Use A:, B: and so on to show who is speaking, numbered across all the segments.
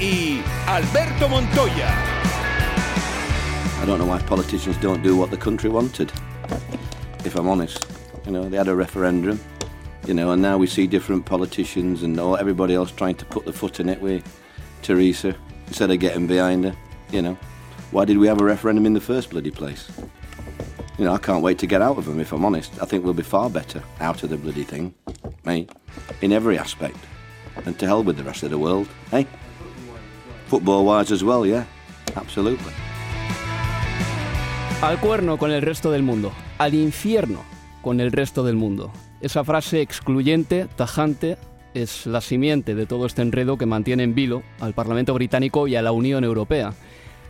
A: y Alberto Montoya.
B: I don't know why politicians don't do what the country wanted, if I'm honest. You know, they had a referendum, you know, and now we see different politicians and all, everybody else trying to put the foot in it with Theresa instead of getting behind her, you know. Why did we have a referendum in the first bloody place? You know, I can't wait to get out of them, if I'm honest. I think we'll be far better out of the bloody thing, mate, in every aspect. And to hell with the rest of the world, eh? Football wise as well, yeah. Absolutely.
C: Al cuerno con el resto del mundo. Al infierno con el resto del mundo. Esa frase excluyente, tajante, es la simiente de todo este enredo que mantiene en vilo al Parlamento británico y a la Unión Europea.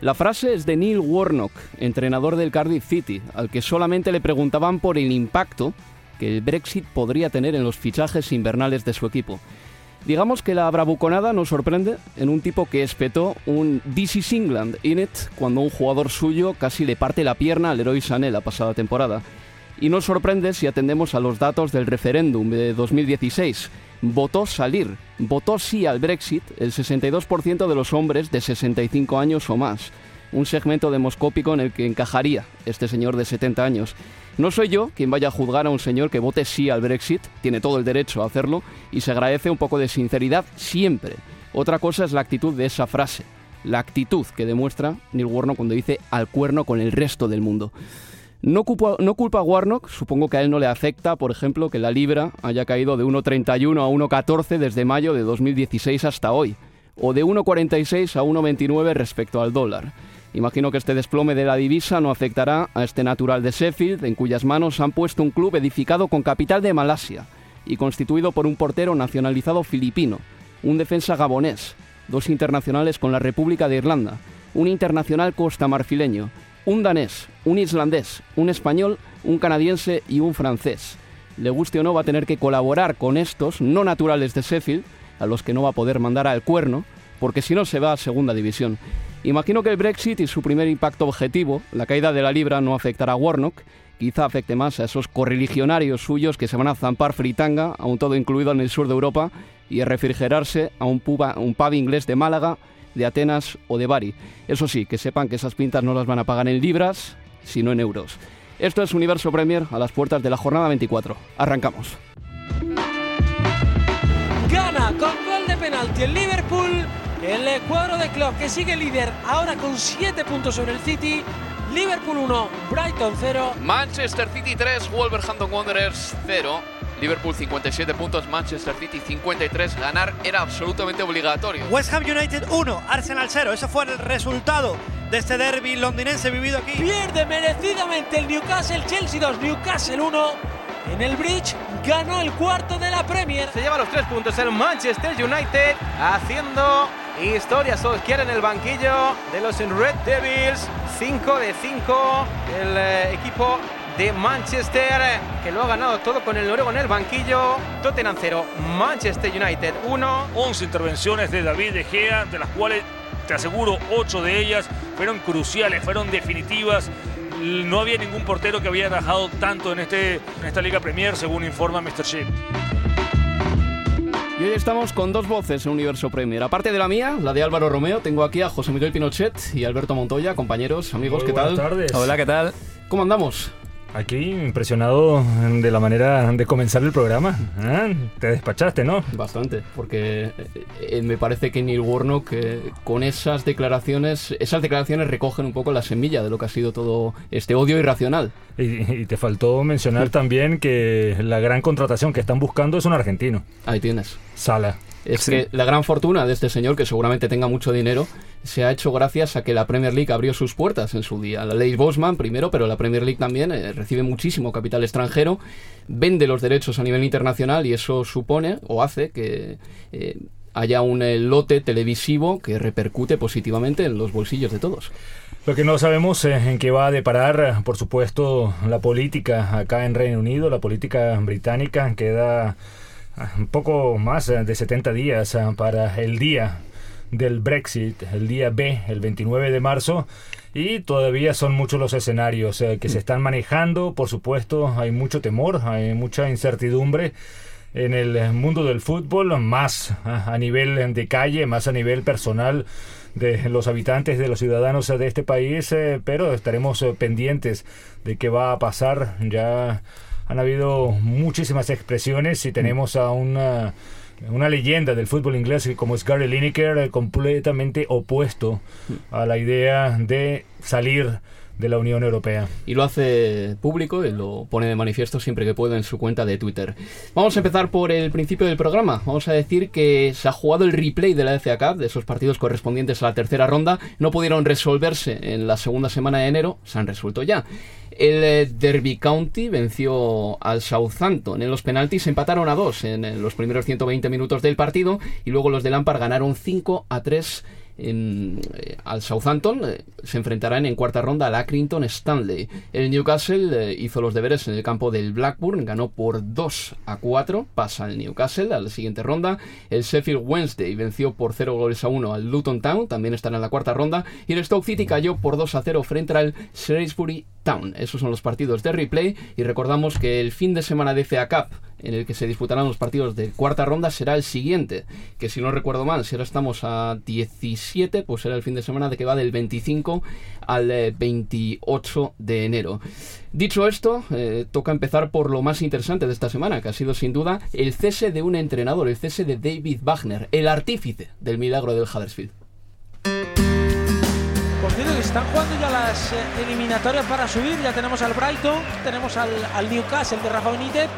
C: La frase es de Neil Warnock, entrenador del Cardiff City, al que solamente le preguntaban por el impacto que el Brexit podría tener en los fichajes invernales de su equipo. Digamos que la bravuconada nos sorprende en un tipo que espetó un This is England in it cuando un jugador suyo casi le parte la pierna al héroe Sané la pasada temporada. Y nos sorprende si atendemos a los datos del referéndum de 2016. Votó salir, votó sí al Brexit el 62% de los hombres de 65 años o más. Un segmento demoscópico en el que encajaría este señor de 70 años. No soy yo quien vaya a juzgar a un señor que vote sí al Brexit, tiene todo el derecho a hacerlo y se agradece un poco de sinceridad siempre. Otra cosa es la actitud de esa frase, la actitud que demuestra Neil Warnock cuando dice al cuerno con el resto del mundo. No culpa, no culpa a Warnock, supongo que a él no le afecta, por ejemplo, que la libra haya caído de 1,31 a 1,14 desde mayo de 2016 hasta hoy, o de 1,46 a 1,29 respecto al dólar. Imagino que este desplome de la divisa no afectará a este natural de Sheffield, en cuyas manos han puesto un club edificado con capital de Malasia y constituido por un portero nacionalizado filipino, un defensa gabonés, dos internacionales con la República de Irlanda, un internacional costamarfileño, un danés, un islandés, un español, un canadiense y un francés. Le guste o no, va a tener que colaborar con estos no naturales de Sheffield, a los que no va a poder mandar al cuerno, porque si no se va a segunda división. Imagino que el Brexit y su primer impacto objetivo, la caída de la libra, no afectará a Warnock, quizá afecte más a esos correligionarios suyos que se van a zampar fritanga, aún todo incluido en el sur de Europa, y a refrigerarse a un un pub inglés de Málaga, de Atenas o de Bari. Eso sí, que sepan que esas pintas no las van a pagar en libras, sino en euros. Esto es Universo Premier a las puertas de la jornada 24. Arrancamos.
D: Gana con gol de penalti el Liverpool el cuadro de Klopp que sigue líder ahora con 7 puntos sobre el City. Liverpool 1, Brighton 0.
E: Manchester City 3, Wolverhampton Wanderers 0. Liverpool 57 puntos, Manchester City 53. Ganar era absolutamente obligatorio.
F: West Ham United 1, Arsenal 0. Ese fue el resultado de este derby londinense vivido aquí.
D: Pierde merecidamente el Newcastle, Chelsea 2, Newcastle 1. En el Bridge ganó el cuarto de la Premier.
G: Se lleva los tres puntos el Manchester United haciendo historia Solskjaer en el banquillo de los Red Devils. 5 de 5 el eh, equipo de Manchester que lo ha ganado todo con el noruego en el banquillo. Tottenham 0, Manchester United 1.
H: 11 intervenciones de David De Gea, de las cuales te aseguro, ocho de ellas fueron cruciales, fueron definitivas. No había ningún portero que había rajado tanto en, este, en esta Liga Premier, según informa Mr. Shea.
C: Y hoy estamos con dos voces en Universo Premier. Aparte de la mía, la de Álvaro Romeo, tengo aquí a José Miguel Pinochet y Alberto Montoya, compañeros, amigos,
I: Muy
C: ¿qué tal?
I: buenas tardes.
G: Hola, ¿qué tal?
C: ¿Cómo andamos?
I: Aquí impresionado de la manera de comenzar el programa. Ah, Te despachaste, ¿no?
C: Bastante, porque eh, eh, me parece que Neil Warnock eh, con esas declaraciones, esas declaraciones recogen un poco la semilla de lo que ha sido todo este odio irracional.
I: Y, y te faltó mencionar también que la gran contratación que están buscando es un argentino,
C: Ahí tienes.
I: Sala.
C: Es que la gran fortuna de este señor, que seguramente tenga mucho dinero, se ha hecho gracias a que la Premier League abrió sus puertas en su día. La ley Bosman primero, pero la Premier League también eh, recibe muchísimo capital extranjero, vende los derechos a nivel internacional y eso supone o hace que eh, haya un eh, lote televisivo que repercute positivamente en los bolsillos de todos.
I: Lo que no sabemos es en qué va a deparar, por supuesto, la política acá en Reino Unido, la política británica. Queda un poco más eh, de 70 días ah, para el día del Brexit, el día B, el 29 de marzo. Y todavía son muchos los escenarios eh, que se están manejando. Por supuesto, hay mucho temor, hay mucha incertidumbre en el mundo del fútbol, más ah, a nivel de calle, más a nivel personal de los habitantes, de los ciudadanos de este país, eh, pero estaremos eh, pendientes de qué va a pasar. Ya han habido muchísimas expresiones y tenemos a una, una leyenda del fútbol inglés como es Gary Lineker, eh, completamente opuesto a la idea de salir de la Unión Europea.
C: Y lo hace público y lo pone de manifiesto siempre que puede en su cuenta de Twitter. Vamos a empezar por el principio del programa. Vamos a decir que se ha jugado el replay de la FA Cup, de esos partidos correspondientes a la tercera ronda. No pudieron resolverse en la segunda semana de enero, se han resuelto ya. El eh, Derby County venció al Southampton. En los penaltis empataron a dos en, eh, los primeros 120 minutos del partido y luego los de Lampard ganaron 5 a 3 en, eh, al Southampton. eh, se enfrentarán en cuarta ronda al Accrington Stanley. El Newcastle eh, hizo los deberes en el campo del Blackburn, ganó por 2 a 4, pasa el Newcastle a la siguiente ronda. El Sheffield Wednesday venció por 0 goles a 1 al Luton Town, también estará en la cuarta ronda. Y el Stoke City cayó por 2 a 0 frente al Shrewsbury Town. Esos son los partidos de replay. Y recordamos que el fin de semana de FA Cup en el que se disputarán los partidos de cuarta ronda será el siguiente, que si no recuerdo mal, si ahora estamos a 17, pues será el fin de semana de que va del 25 al eh, 28 de enero. Dicho esto, eh, toca empezar por lo más interesante de esta semana, que ha sido sin duda el cese de un entrenador, el cese de David Wagner, el artífice del milagro del Huddersfield.
D: Por cierto, están jugando ya las eh, eliminatorias para subir. Ya tenemos al Brighton, tenemos al, al Newcastle de Rafa Benítez.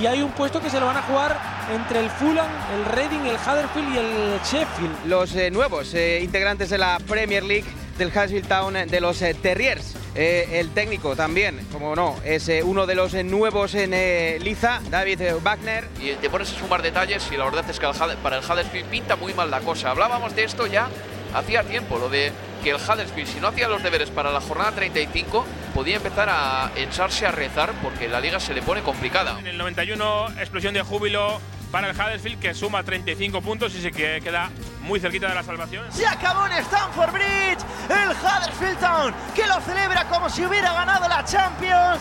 D: Y hay un puesto que se lo van a jugar entre el Fulham, el Reading, el Huddersfield y el Sheffield.
G: Los eh, nuevos eh, integrantes de la Premier League del Huddersfield Town eh, de los eh, Terriers. Eh, el técnico también, como no, es eh, uno de los eh, nuevos en eh, Liza, David Wagner.
E: Y te pones a sumar detalles y la verdad es que el para el Huddersfield pinta muy mal la cosa. Hablábamos de esto ya hacía tiempo, lo de que el Huddersfield, si no hacía los deberes para la jornada 35, podía empezar a echarse a rezar porque la liga se le pone complicada.
H: En el 91, explosión de júbilo para el Huddersfield, que suma 35 puntos y se que- queda muy cerquita de la salvación.
J: Se acabó en Stamford Bridge. El Huddersfield Town, que lo celebra como si hubiera ganado la Champions,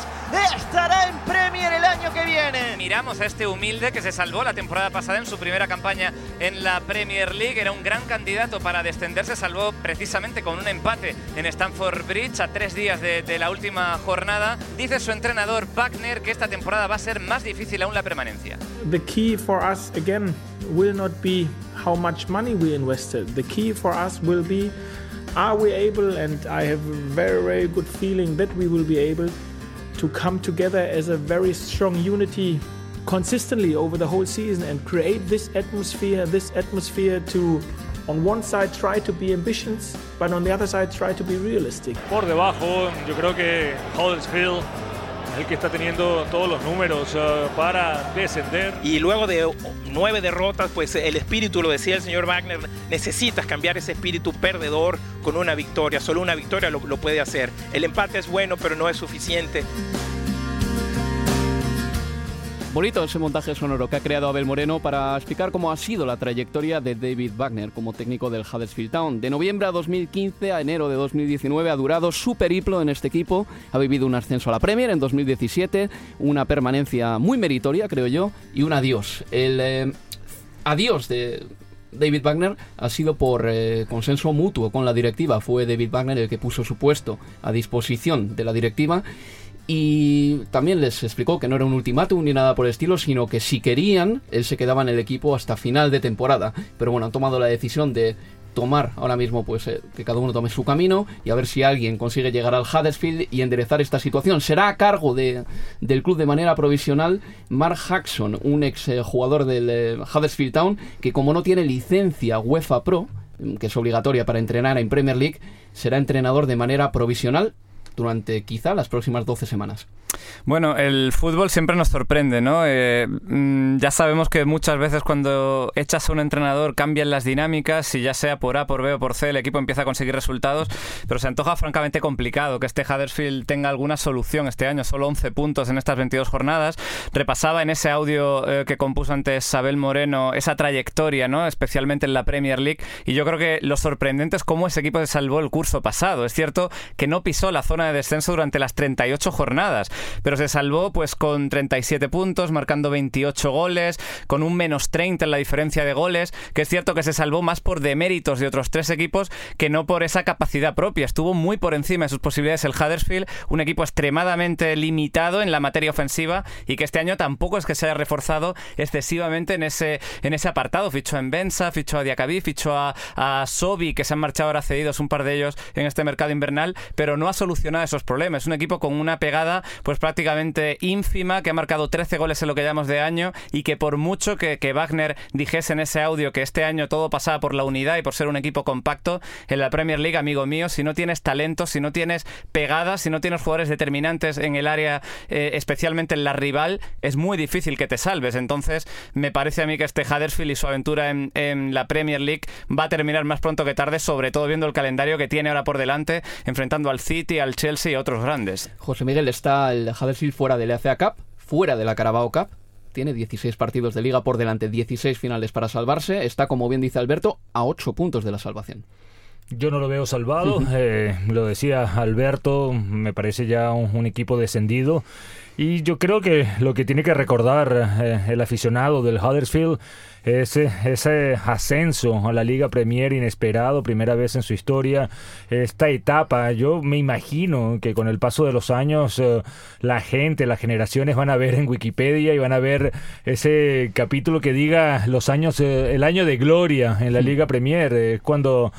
J: estará en Premier el año que viene.
K: Miramos a este humilde que se salvó la temporada pasada en su primera campaña en la Premier League. Era un gran candidato para descender. Se salvó precisamente con un empate en Stamford Bridge a tres días de, de la última jornada. Dice su entrenador Wagner que esta temporada va a ser más difícil aún la permanencia.
L: The key for us again will not be how much money we invested. The key for us will be are we able, and I have a very, very good feeling that we will be able to come together as a very strong unity consistently over the whole season and create this atmosphere, this atmosphere to on one side try to be ambitious, but on the other side try to be realistic.
H: Por debajo, yo creo que Huddersfield el que está teniendo todos los números eh, para descender.
M: Y luego de nueve derrotas, pues el espíritu, lo decía el señor Wagner, necesitas cambiar ese espíritu perdedor con una victoria. Solo una victoria lo puede hacer. El empate es bueno, pero no es suficiente.
C: Bonito ese montaje sonoro que ha creado Abel Moreno para explicar cómo ha sido la trayectoria de David Wagner como técnico del Huddersfield Town. De noviembre a 2015 a enero de 2019 ha durado su periplo en este equipo. Ha vivido un ascenso a la Premier en 2017, una permanencia muy meritoria, creo yo, y un adiós. El eh, adiós de David Wagner ha sido por eh, consenso mutuo con la directiva. Fue David Wagner el que puso su puesto a disposición de la directiva y también les explicó que no era un ultimátum ni nada por el estilo, sino que si querían, él se quedaba en el equipo hasta final de temporada. Pero bueno, han tomado la decisión de tomar ahora mismo pues eh, que cada uno tome su camino y a ver si alguien consigue llegar al Huddersfield y enderezar esta situación. Será a cargo de, del club de manera provisional Mark Jackson, un ex eh, jugador del eh, Huddersfield Town que como no tiene licencia UEFA Pro, que es obligatoria para entrenar en Premier League, será entrenador de manera provisional durante quizá las próximas 12 semanas.
N: Bueno, el fútbol siempre nos sorprende, ¿no? Eh, mm, ya sabemos que muchas veces cuando echas a un entrenador cambian las dinámicas, y ya sea por A, por B o por C, el equipo empieza a conseguir resultados, pero se antoja francamente complicado que este Huddersfield tenga alguna solución este año, solo 11 puntos en estas 22 jornadas. Repasaba en ese audio eh, que compuso antes Abel Moreno esa trayectoria, ¿no? Especialmente en la Premier League, y yo creo que lo sorprendente es cómo ese equipo se salvó el curso pasado. Es cierto que no pisó la zona de descenso durante las 38 jornadas, pero se salvó pues con 37 puntos, marcando 28 goles, con un menos 30 en la diferencia de goles, que es cierto que se salvó más por deméritos de otros tres equipos que no por esa capacidad propia. Estuvo muy por encima de sus posibilidades el Huddersfield, un equipo extremadamente limitado en la materia ofensiva y que este año tampoco es que se haya reforzado excesivamente en ese, en ese apartado. Fichó en Benza, fichó a Diacabí, fichó a, a Sobi, que se han marchado ahora cedidos un par de ellos en este mercado invernal, pero no ha solucionado esos problemas. Es un equipo con una pegada pues prácticamente ínfima, que ha marcado 13 goles en lo que llamamos de año y que por mucho que, que Wagner dijese en ese audio que este año todo pasaba por la unidad y por ser un equipo compacto, en la Premier League, amigo mío, si no tienes talento, si no tienes pegadas, si no tienes jugadores determinantes en el área, eh, especialmente en la rival, es muy difícil que te salves. Entonces, me parece a mí que este Huddersfield y su aventura en, en la Premier League va a terminar más pronto que tarde, sobre todo viendo el calendario que tiene ahora por delante, enfrentando al City, al Chelsea y a otros grandes.
C: José Miguel está el Huddersfield fuera de la FA Cup, fuera de la Carabao Cup. Tiene 16 partidos de liga por delante, 16 finales para salvarse. Está, como bien dice Alberto, a 8 puntos de la salvación.
I: Yo no lo veo salvado, eh, lo decía Alberto, me parece ya un, un, equipo descendido y yo creo que lo que tiene que recordar eh, el aficionado del Huddersfield es ese ascenso a la Liga Premier inesperado, primera vez en su historia, esta etapa. Yo me imagino que con el paso de los años eh, la gente, las generaciones van a ver en Wikipedia y van a ver ese capítulo que diga los años, eh, el año de gloria en la Liga Premier. Cuando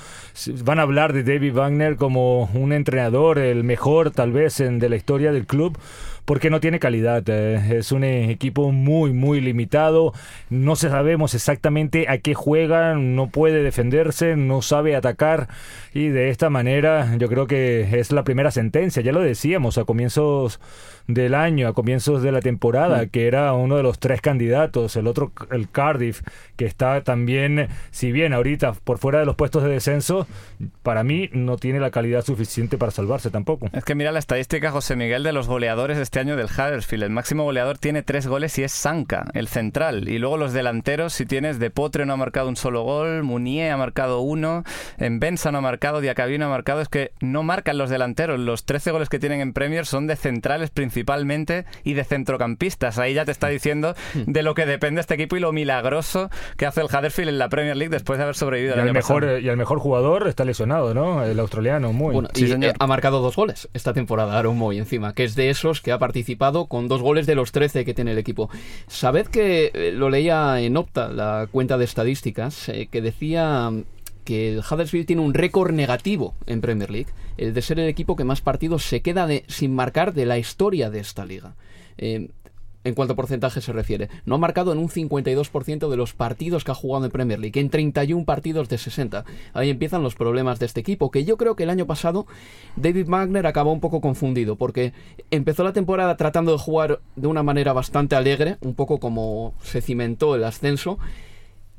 I: van a hablar de David Wagner como un entrenador, el mejor tal vez en, de la historia del club porque no tiene calidad. Eh, es un equipo muy, muy limitado. No sabemos exactamente a qué juega, no puede defenderse, no sabe atacar. Y de esta manera yo creo que es la primera sentencia. Ya lo decíamos a comienzos del año, a comienzos de la temporada, que era uno de los tres candidatos. El otro, el Cardiff, que está también, si bien ahorita por fuera de los puestos de descenso, para mí no tiene la calidad suficiente para salvarse tampoco.
N: Es que mira la estadística, José Miguel, de los goleadores este año del Huddersfield. El máximo goleador tiene tres goles y es Sanka, el central. Y luego los delanteros, si tienes De Potre no ha marcado un solo gol, Munier ha marcado uno, en Benza no ha marcado, Diacabí no ha marcado. Es que no marcan los delanteros. Los 13 goles que tienen en Premier son de centrales principalmente y de centrocampistas. Ahí ya te está diciendo de lo que depende este equipo y lo milagroso que hace el Huddersfield en la Premier League después de haber sobrevivido
I: y
N: el año
I: mejor,
N: pasado.
I: Y el mejor jugador está lesionado, ¿no? El australiano, muy.
C: Bueno, y, eh, ha marcado dos goles esta temporada, Aaron Moy, encima, que es de esos que ha participado con dos goles de los 13 que tiene el equipo. Sabed que eh, lo leía en Opta, la cuenta de estadísticas, eh, que decía que el Huddersfield tiene un récord negativo en Premier League, el de ser el equipo que más partidos se queda sin marcar de la historia de esta liga. Eh, en cuanto porcentaje se refiere. No ha marcado en un 52% de los partidos que ha jugado en Premier League, en 31 partidos de 60. Ahí empiezan los problemas de este equipo, que yo creo que el año pasado David Wagner acabó un poco confundido, porque empezó la temporada tratando de jugar de una manera bastante alegre, un poco como se cimentó el ascenso,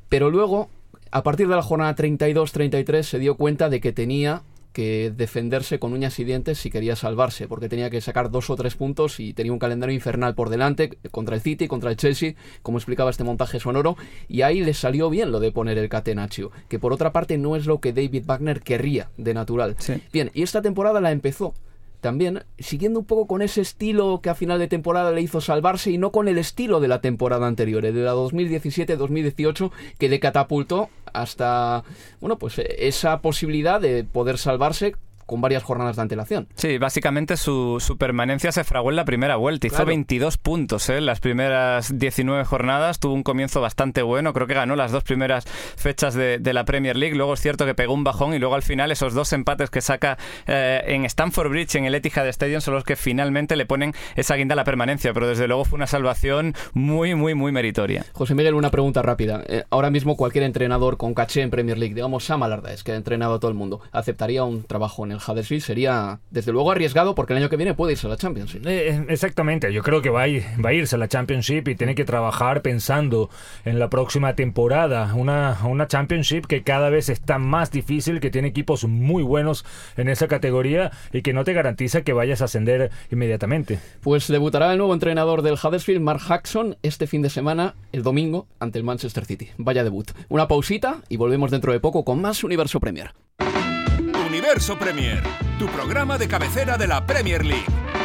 C: pero luego, a partir de la jornada 32-33, se dio cuenta de que tenía que defenderse con uñas y dientes si quería salvarse, porque tenía que sacar dos o tres puntos y tenía un calendario infernal por delante contra el City, contra el Chelsea, como explicaba este montaje sonoro, y ahí le salió bien lo de poner el catenaccio, que por otra parte no es lo que David Wagner querría de natural. Bien, y esta temporada la empezó también siguiendo un poco con ese estilo que a final de temporada le hizo salvarse y no con el estilo de la temporada anterior, de la 2017-2018 que le catapultó hasta bueno, pues esa posibilidad de poder salvarse con varias jornadas de antelación.
N: Sí, básicamente su, su permanencia se fraguó en la primera vuelta. Hizo 22 puntos ¿eh? en las primeras 19 jornadas. Tuvo un comienzo bastante bueno. Creo que ganó las dos primeras fechas de, de, la Premier League. Luego es cierto que pegó un bajón y luego al final esos dos empates que saca eh, en Stamford Bridge, en el Etihad Stadium, son los que finalmente le ponen esa guinda a la permanencia. Pero desde luego fue una salvación muy, muy, muy meritoria.
C: José Miguel, una pregunta rápida. Eh, ahora mismo cualquier entrenador con caché en Premier League, digamos Sam Allardyce, que ha entrenado a todo el mundo, ¿aceptaría un trabajo en el Huddersfield sería desde luego arriesgado porque el año que viene puede irse a la Championship.
I: Eh, exactamente, yo creo que va a, ir, va a irse a la Championship y tiene que trabajar pensando en la próxima temporada. Una, una Championship que cada vez está más difícil, que tiene equipos muy buenos en esa categoría y que no te garantiza que vayas a ascender inmediatamente.
C: Pues debutará el nuevo entrenador del Huddersfield, Mark Jackson, este fin de semana, el domingo, ante el Manchester City. Vaya debut. Una pausita y volvemos dentro de poco con más Universo Premier.
A: Universo Premier, tu programa de cabecera de la Premier League.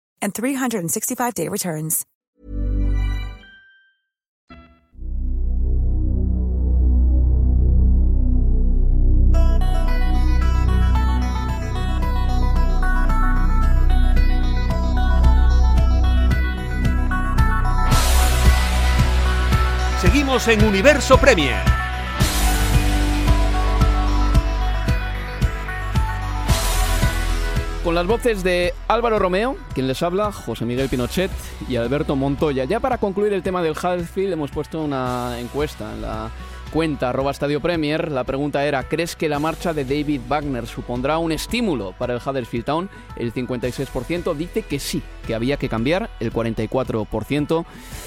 O: and 365-day returns.
A: Seguimos en Universo Premier.
C: Con las voces de Álvaro Romeo, quien les habla, José Miguel Pinochet y Alberto Montoya. Ya para concluir el tema del Huddersfield hemos puesto una encuesta en la cuenta arroba Premier. La pregunta era, ¿crees que la marcha de David Wagner supondrá un estímulo para el Huddersfield Town? El 56% dice que sí, que había que cambiar, el 44%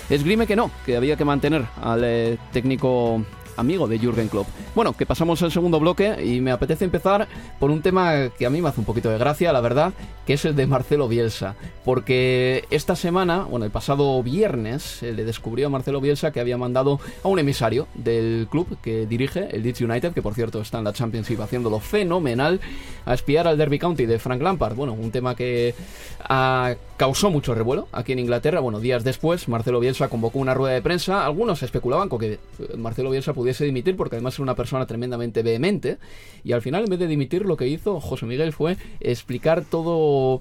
C: esgrime que no, que había que mantener al eh, técnico amigo de Jürgen Klopp. Bueno, que pasamos al segundo bloque y me apetece empezar por un tema que a mí me hace un poquito de gracia, la verdad, que es el de Marcelo Bielsa. Porque esta semana, bueno, el pasado viernes, se le descubrió a Marcelo Bielsa que había mandado a un emisario del club que dirige, el Leeds United, que por cierto está en la Championship haciéndolo fenomenal, a espiar al Derby County de Frank Lampard. Bueno, un tema que ha causó mucho revuelo aquí en Inglaterra. Bueno, días después, Marcelo Bielsa convocó una rueda de prensa. Algunos especulaban con que Marcelo Bielsa pudiese dimitir porque además era una persona tremendamente vehemente. Y al final, en vez de dimitir, lo que hizo José Miguel fue explicar todo.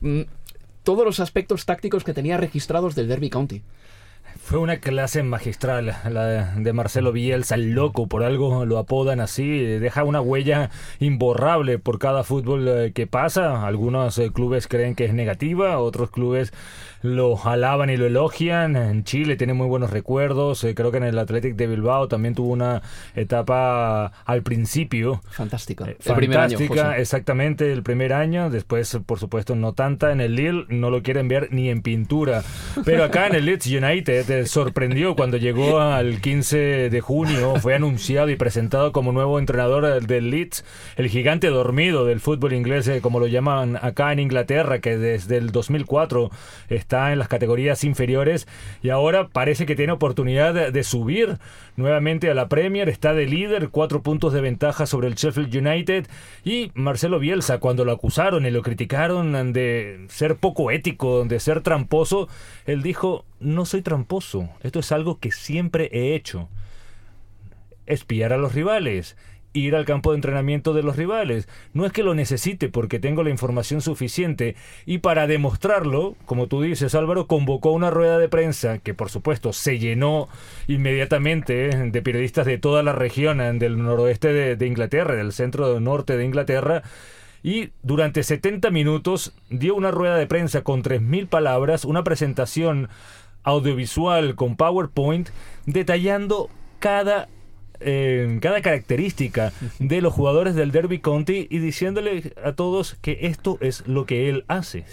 C: Mm, todos los aspectos tácticos que tenía registrados del Derby County
I: Fue una clase magistral la de Marcelo Bielsa, el loco, por algo lo apodan así, deja una huella imborrable por cada fútbol eh, que pasa. Algunos eh, clubes creen que es negativa, otros clubes lo alaban y lo elogian. En Chile tiene muy buenos recuerdos. Eh, creo que en el Athletic de Bilbao también tuvo una etapa al principio.
C: Fantástica.
I: Eh, fantástica, exactamente, el primer año. Después, por supuesto, no tanta. En el Lille no lo quieren ver ni en pintura. Pero acá en el Leeds United eh, sorprendió cuando llegó al 15 de junio. Fue anunciado y presentado como nuevo entrenador del Leeds, el gigante dormido del fútbol inglés, como lo llaman acá en Inglaterra, que desde el 2004 está en las categorías inferiores y ahora parece que tiene oportunidad de, subir nuevamente a la Premier, está de líder, cuatro puntos de ventaja sobre el Sheffield United. Y Marcelo Bielsa cuando lo acusaron y lo criticaron de ser poco ético, de ser tramposo, él dijo, no soy tramposo, esto es algo que siempre he hecho. Espiar a los rivales, ir al campo de entrenamiento de los rivales. No es que lo necesite porque tengo la información suficiente y para demostrarlo, como tú dices Álvaro, convocó una rueda de prensa que por supuesto se llenó inmediatamente eh, de periodistas de toda la región eh, del noroeste de, Inglaterra, del centro norte de Inglaterra. Y durante 70 minutos dio una rueda de prensa con 3.000 palabras, una presentación audiovisual con PowerPoint, detallando cada cada característica de los jugadores del Derby County y diciéndole a todos que esto es lo que él hace.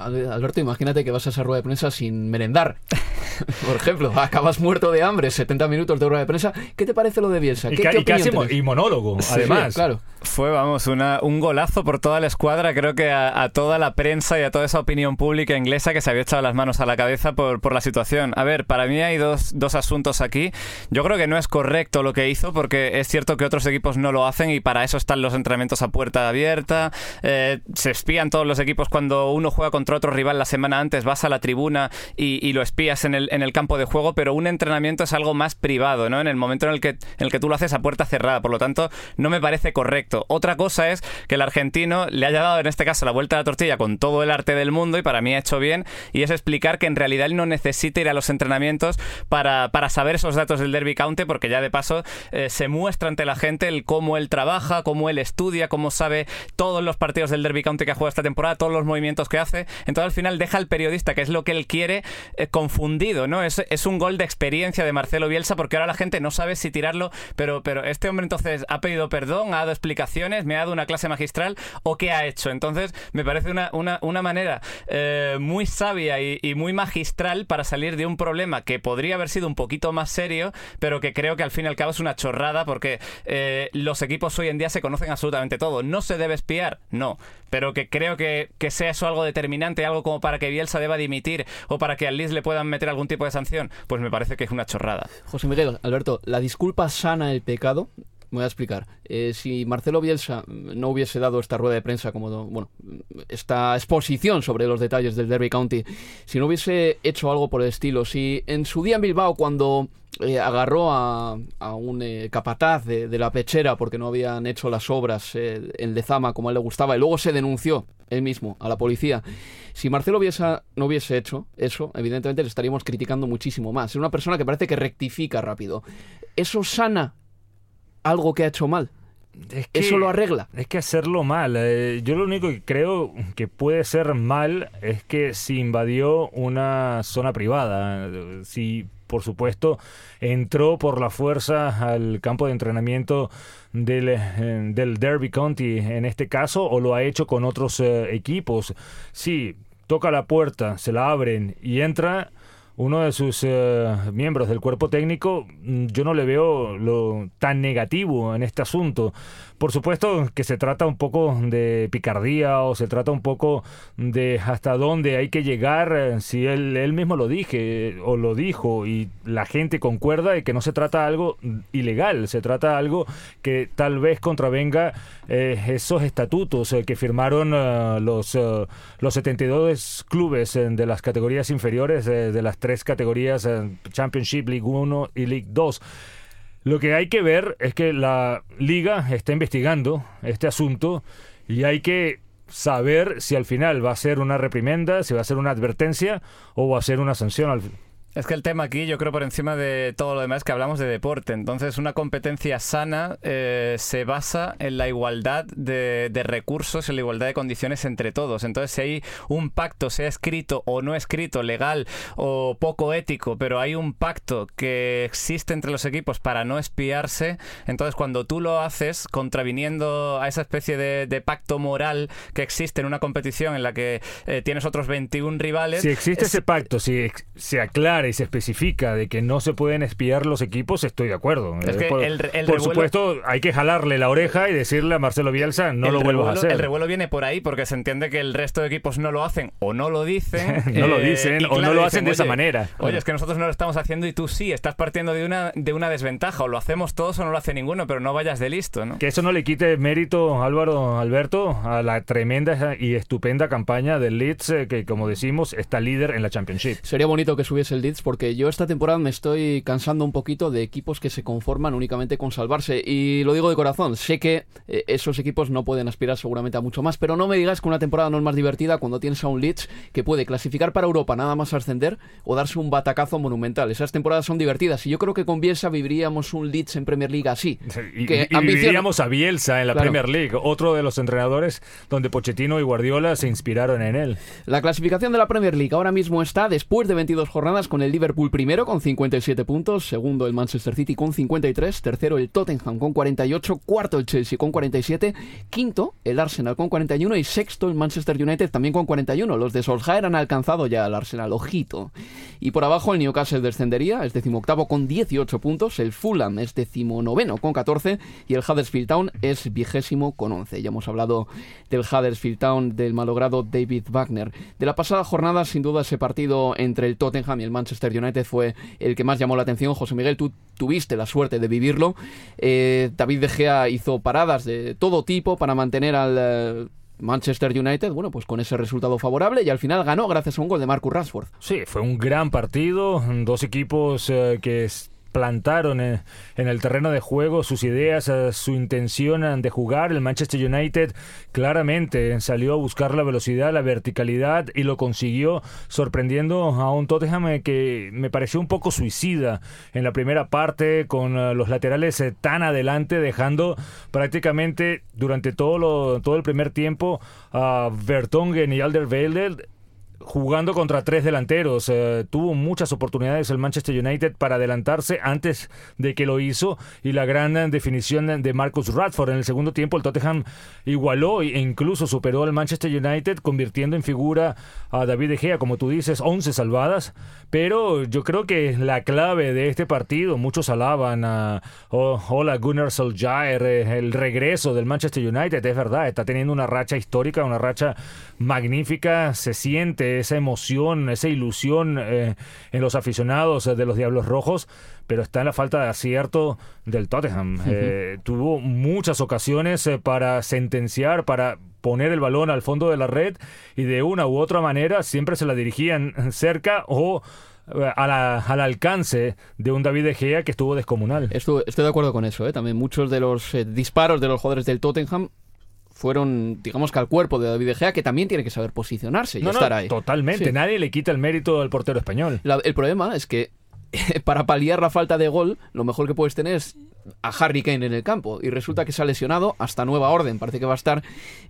C: Alberto, imagínate que vas a esa rueda de prensa sin merendar. Por ejemplo, acabas muerto de hambre, 70 minutos de rueda de prensa. ¿Qué te parece lo de Bielsa?
I: y, casi y monólogo, además.
C: claro.
N: Fue, vamos, una, un golazo por toda la escuadra, creo que a, toda la prensa y a toda esa opinión pública inglesa que se había echado las manos a la cabeza por, por la situación. A ver, para mí hay dos, dos asuntos aquí. Yo creo que no es correcto lo que hizo, porque es cierto que otros equipos no lo hacen y para eso están los entrenamientos a puerta abierta. Eh, se espían todos los equipos cuando uno juega contra otro rival la semana antes, vas a la tribuna y, lo espías en el, en el, campo de juego, pero un entrenamiento es algo más privado, ¿no? En el momento en el, que, el que tú lo haces a puerta cerrada, por lo tanto, no me parece correcto. Otra cosa es que el argentino le haya dado en este caso la vuelta a la tortilla con todo el arte del mundo y para mí ha hecho bien, y es explicar que en realidad él no necesita ir a los entrenamientos para, para saber esos datos del Derby County, porque ya de paso eh, se muestra ante la gente el cómo él trabaja, cómo él estudia, cómo sabe todos los partidos del Derby County que ha jugado esta temporada, todos los movimientos que hace. Entonces al final deja al periodista, que es lo que él quiere, eh, confundido, ¿no? Es, es, un gol de experiencia de Marcelo Bielsa porque ahora la gente no sabe si tirarlo, pero, pero este hombre entonces ha pedido perdón, ha dado explicaciones, me ha dado una clase magistral o qué ha hecho. Entonces me parece una, una, una manera eh, muy sabia y, muy magistral para salir de un problema que podría haber sido un poquito más serio, pero que creo que al fin y al cabo es una chorrada porque eh, los equipos hoy en día se conocen absolutamente todo. ¿No se debe espiar? No. Pero que creo que, que sea eso algo determinante, algo como para que Bielsa deba dimitir o para que al Leeds le puedan meter algún tipo de sanción, pues me parece que es una chorrada.
C: José Miguel, Alberto, ¿la disculpa sana el pecado? Me voy a explicar. Eh, si Marcelo Bielsa no hubiese dado esta rueda de prensa como, bueno, esta exposición sobre los detalles del Derby County, si no hubiese hecho algo por el estilo, si en su día en Bilbao cuando eh, agarró a, un eh, capataz de, la pechera porque no habían hecho las obras en Lezama como él le gustaba y luego se denunció él mismo a la policía. Si Marcelo Bielsa no hubiese hecho eso, evidentemente le estaríamos criticando muchísimo más. Es una persona que parece que rectifica rápido. ¿Eso sana algo que ha hecho mal. Eso lo arregla.
I: Es que hacerlo mal. Eh, yo lo único que creo que puede ser mal es que si invadió una zona privada, si por supuesto entró por la fuerza al campo de entrenamiento del, eh, del Derby County en este caso o lo ha hecho con otros eh, equipos. Si toca la puerta, se la abren y entra uno de sus eh, miembros del cuerpo técnico, mm, yo no le veo lo tan negativo en este asunto. Por supuesto que se trata un poco de picardía o se trata un poco de hasta dónde hay que llegar, eh, si él, él mismo lo dije o lo dijo y la gente concuerda de que no se trata de algo ilegal, se trata de algo que tal vez contravenga eh, esos estatutos eh, que firmaron los, los 72 clubes de las categorías inferiores de las tres categorías Championship, League 1 y League 2. Lo que hay que ver es que la liga está investigando este asunto y hay que saber si al final va a ser una reprimenda, si va a ser una advertencia o va a ser una sanción
N: Es que el tema aquí, yo creo por encima de todo lo demás, que hablamos de deporte. Entonces, una competencia sana eh, se basa en la igualdad de, de recursos, en la igualdad de condiciones entre todos. Entonces, si hay un pacto, sea escrito o no escrito, legal o poco ético, pero hay un pacto que existe entre los equipos para no espiarse, entonces cuando tú lo haces, contraviniendo a esa especie de, de pacto moral que existe en una competición en la que eh, tienes otros 21 rivales.
I: Si existe
N: es-
I: ese pacto, si se aclara y se especifica de que no se pueden espiar los equipos, estoy de acuerdo.
N: Es
I: Eh,
N: que
I: por
N: el- el
I: por
N: revuelo-
I: supuesto, hay que jalarle la oreja y decirle a Marcelo Bielsa, no lo vuelvas a hacer.
N: El revuelo viene por ahí porque se entiende que el resto de equipos no lo hacen o no lo dicen.
I: No lo
N: eh,
I: dicen o no lo hacen
N: dicen,
I: de esa
N: "Oye,
I: manera".
N: Oye, es que nosotros no lo estamos haciendo y tú sí, estás partiendo de una, de una desventaja. O lo hacemos todos o no lo hace ninguno, pero no vayas de listo, ¿no?
I: Que eso no le quite mérito, Álvaro Alberto, a la tremenda y estupenda campaña del Leeds, eh, que como decimos, está líder en la Championship.
C: Sería bonito que subiese el Porque yo esta temporada me estoy cansando un poquito de equipos que se conforman únicamente con salvarse. Y lo digo de corazón, sé que eh, esos equipos no pueden aspirar seguramente a mucho más, pero no me digas que una temporada no es más divertida cuando tienes a un Leeds que puede clasificar para Europa nada más ascender o darse un batacazo monumental. Esas temporadas son divertidas y yo creo que con Bielsa viviríamos un Leeds en Premier League así.
I: Y,
C: que
I: y
C: ambiciona-
I: viviríamos a Bielsa en la
C: Claro.
I: Premier League, otro de los entrenadores donde Pochettino y Guardiola se inspiraron en él.
C: La clasificación de la Premier League ahora mismo está después de 22 jornadas con el Liverpool primero con 57 puntos, segundo el Manchester City con 53, tercero el Tottenham con 48, cuarto el Chelsea con 47, quinto el Arsenal con 41 y sexto el Manchester United también con 41. Los de Solskjaer han alcanzado ya al Arsenal, ojito. Y por abajo el Newcastle descendería, es decimoctavo con 18 puntos, el Fulham es decimonoveno con 14 y el Huddersfield Town es vigésimo con 11. Ya hemos hablado del Huddersfield Town, del malogrado David Wagner. De la pasada jornada, sin duda, ese partido entre el Tottenham y el Manchester United fue el que más llamó la atención. José Miguel, tú tuviste la suerte de vivirlo. Eh, David De Gea hizo paradas de todo tipo para mantener al... eh, Manchester United, bueno, pues con ese resultado favorable y al final ganó gracias a un gol de Marcus Rashford.
I: Sí, fue un gran partido, dos equipos eh, que plantaron en el terreno de juego sus ideas, eh, su intención eh, de jugar. El Manchester United claramente salió a buscar la velocidad, la verticalidad y lo consiguió sorprendiendo a un Tottenham eh, que me pareció un poco suicida en la primera parte con los laterales tan adelante dejando prácticamente durante todo, lo, todo el primer tiempo a Vertonghen y Alderweireld jugando contra tres delanteros. Eh, tuvo muchas oportunidades el Manchester United para adelantarse antes de que lo hizo y la gran definición de Marcus Radford en el segundo tiempo el Tottenham igualó e incluso superó al Manchester United convirtiendo en figura a David De Gea, como tú dices, 11 salvadas, pero yo creo que la clave de este partido, muchos alaban a oh, hola Gunnar Solskjaer, eh, el regreso del Manchester United, es verdad, está teniendo una racha histórica, una racha magnífica, se siente esa emoción, esa ilusión eh, en los aficionados eh, de los Diablos Rojos, pero está en la falta de acierto del Tottenham. Eh, tuvo muchas ocasiones para sentenciar, para poner el balón al fondo de la red y de una u otra manera siempre se la dirigían cerca o a la- al alcance de un David De Gea que estuvo descomunal.
C: Estoy, estoy de acuerdo con eso, ¿eh? También muchos de los eh, disparos de los jugadores del Tottenham fueron, digamos que al cuerpo de David De Gea, que también tiene que saber posicionarse y
I: No, no,
C: estar ahí.
I: totalmente.
C: Sí.
I: Nadie le quita el mérito al portero español.
C: La- el problema es que para paliar la falta de gol, lo mejor que puedes tener es a Harry Kane en el campo. Y resulta que se ha lesionado hasta nueva orden. Parece que va a estar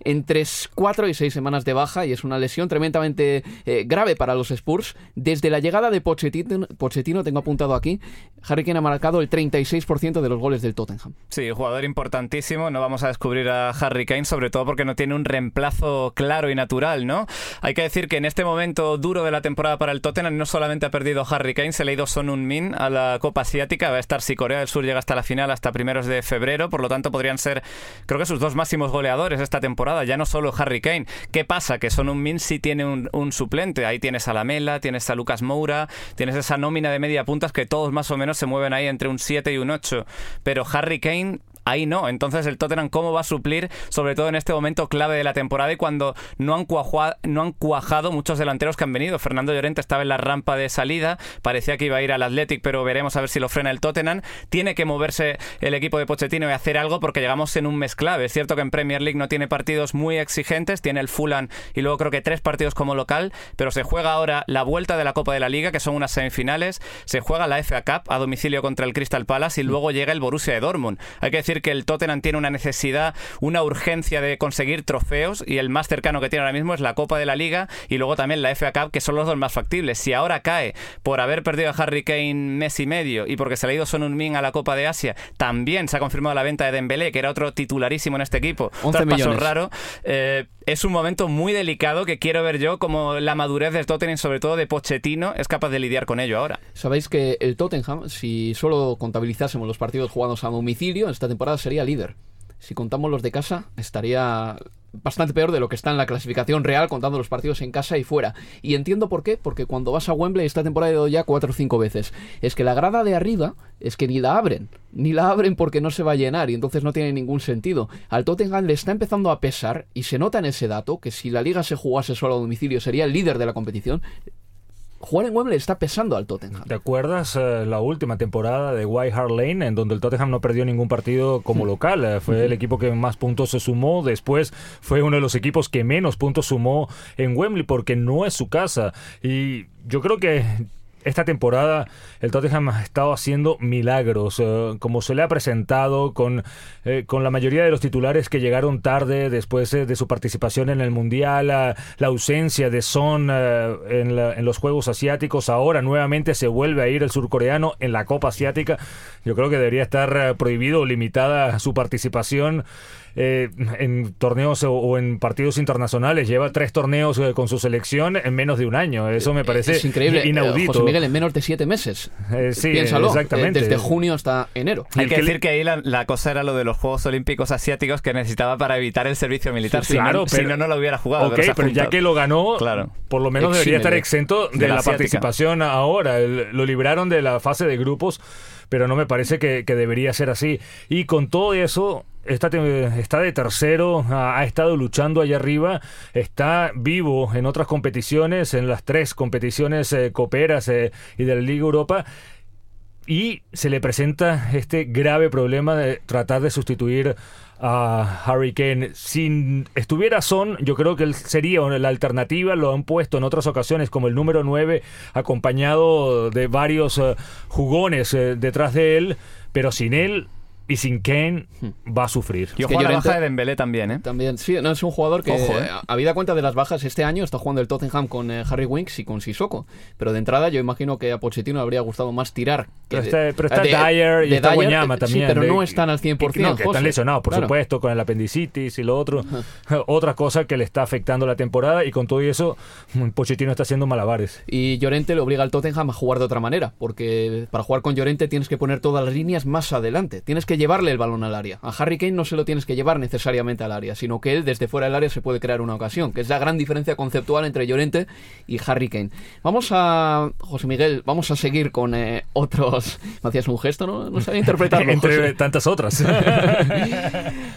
C: entre 4 y 6 semanas de baja y es una lesión tremendamente eh, grave para los Spurs. Desde la llegada de Pochettino, Pochettino, tengo apuntado aquí, Harry Kane ha marcado el 36% de los goles del Tottenham.
N: Sí, jugador importantísimo. No vamos a descubrir a Harry Kane, sobre todo porque no tiene un reemplazo claro y natural, ¿no? Hay que decir que en este momento duro de la temporada para el Tottenham no solamente ha perdido Harry Kane, se le ha ido Son Min a la Copa Asiática. Va a estar si Corea del Sur llega hasta la final hasta primeros de febrero. Por lo tanto, podrían ser, creo que sus dos máximos goleadores esta temporada. Ya no solo Harry Kane. ¿Qué pasa? Que Son Min sí tiene un, un suplente. Ahí tienes a Lamela, tienes a Lucas Moura, tienes esa nómina de media puntas que todos más o menos se mueven ahí entre un 7 y un 8. Pero Harry Kane ahí no. Entonces el Tottenham cómo va a suplir, sobre todo en este momento clave de la temporada y cuando no han, cuajado, no han cuajado muchos delanteros que han venido. Fernando Llorente estaba en la rampa de salida, parecía que iba a ir al Athletic, pero veremos a ver si lo frena el Tottenham. Tiene que moverse el equipo de Pochettino y hacer algo porque llegamos en un mes clave. Es cierto que en Premier League no tiene partidos muy exigentes, tiene el Fulham y luego creo que tres partidos como local, pero se juega ahora la vuelta de la Copa de la Liga, que son unas semifinales, se juega la FA Cup a domicilio contra el Crystal Palace y luego llega el Borussia de Dortmund. Hay que decir que el Tottenham tiene una necesidad, una urgencia de conseguir trofeos y el más cercano que tiene ahora mismo es la Copa de la Liga y luego también la FA Cup, que son los dos más factibles. Si ahora cae por haber perdido a Harry Kane mes y medio y porque se le ha ido Son Min a la Copa de Asia, también se ha confirmado la venta de Dembélé, que era otro titularísimo en este equipo.
C: 11 millones.
N: raro. Eh, es un momento muy delicado que quiero ver yo como la madurez del Tottenham, sobre todo de Pochettino, es capaz de lidiar con ello ahora.
C: Sabéis que el Tottenham, si solo contabilizásemos los partidos jugados a domicilio, esta temporada sería líder. Si contamos los de casa, estaría bastante peor de lo que está en la clasificación real contando los partidos en casa y fuera. Y entiendo por qué, porque cuando vas a Wembley esta temporada he ido ya cuatro o cinco veces. Es que la grada de arriba es que ni la abren, ni la abren porque no se va a llenar y entonces no tiene ningún sentido. Al Tottenham le está empezando a pesar y se nota en ese dato que si la liga se jugase solo a domicilio sería el líder de la competición jugar en Wembley está pesando al Tottenham.
I: ¿Te acuerdas eh, la última temporada de White Hart Lane, en donde el Tottenham no perdió ningún partido como local? Eh, fue el equipo que más puntos se sumó. Después fue uno de los equipos que menos puntos sumó en Wembley porque no es su casa. Y yo creo que esta temporada el Tottenham ha estado haciendo milagros, eh, como se le ha presentado con, eh, con la mayoría de los titulares que llegaron tarde después eh, de su participación en el Mundial, la, ausencia de Son en, en, los Juegos Asiáticos, ahora nuevamente se vuelve a ir el surcoreano en la Copa Asiática. Yo creo que debería estar prohibido o limitada su participación eh, en torneos o, en partidos internacionales. Lleva tres torneos eh, con su selección en menos de un año. Eso me parece
C: es increíble.
I: inaudito.
C: José Miguel, en menos de siete meses.
I: Eh, sí, exactamente.
C: desde junio hasta enero.
N: Hay que decir que ahí la, cosa era lo de los Juegos Olímpicos Asiáticos que necesitaba para evitar el servicio militar. si,
I: claro,
N: no, si no, no lo hubiera jugado.
I: pero, ya que lo ganó, por lo menos debería estar exento de, la, participación ahora. lo libraron de la fase de grupos pero no me parece que, debería ser así. Y con todo eso, Está, está, de tercero, ha, estado luchando allá arriba, está vivo en otras competiciones, en las tres competiciones eh, coperas eh, y de la Liga Europa, y se le presenta este grave problema de tratar de sustituir a Harry Kane. Si estuviera Son, yo creo que él sería la alternativa, lo han puesto en otras ocasiones como el número 9, acompañado de varios eh, jugones detrás de él, pero sin él y sin Kane hmm. va a sufrir.
N: Y ojo la baja de Dembélé también, ¿eh?
C: También, sí, no, es un jugador que, Ojo, ¿eh? habida cuenta de las bajas este año, está jugando el Tottenham con eh, Harry Winks y con Sissoko. Pero de entrada yo imagino que a Pochettino le habría gustado más tirar.
I: pero está, pero está Dyer y está Guanyama también.
C: Sí, pero no están al 100%.
I: No, que están lesionados, por supuesto, con el apendicitis y lo otro. Otra cosa que le está afectando la temporada y con todo eso, Pochettino está haciendo malabares.
C: Y Llorente le obliga al Tottenham a jugar de otra manera, porque para jugar con Llorente tienes que poner todas las líneas más adelante. Tienes que llevarle el balón al área. A Harry Kane no se lo tienes que llevar necesariamente al área, sino que él desde fuera del área se puede crear una ocasión, que es la gran diferencia conceptual entre Llorente y Harry Kane. Vamos a, José Miguel, vamos a seguir con eh, otros... Me hacías un gesto, ¿no? No sabía interpretarlo.
I: entre tantas otras.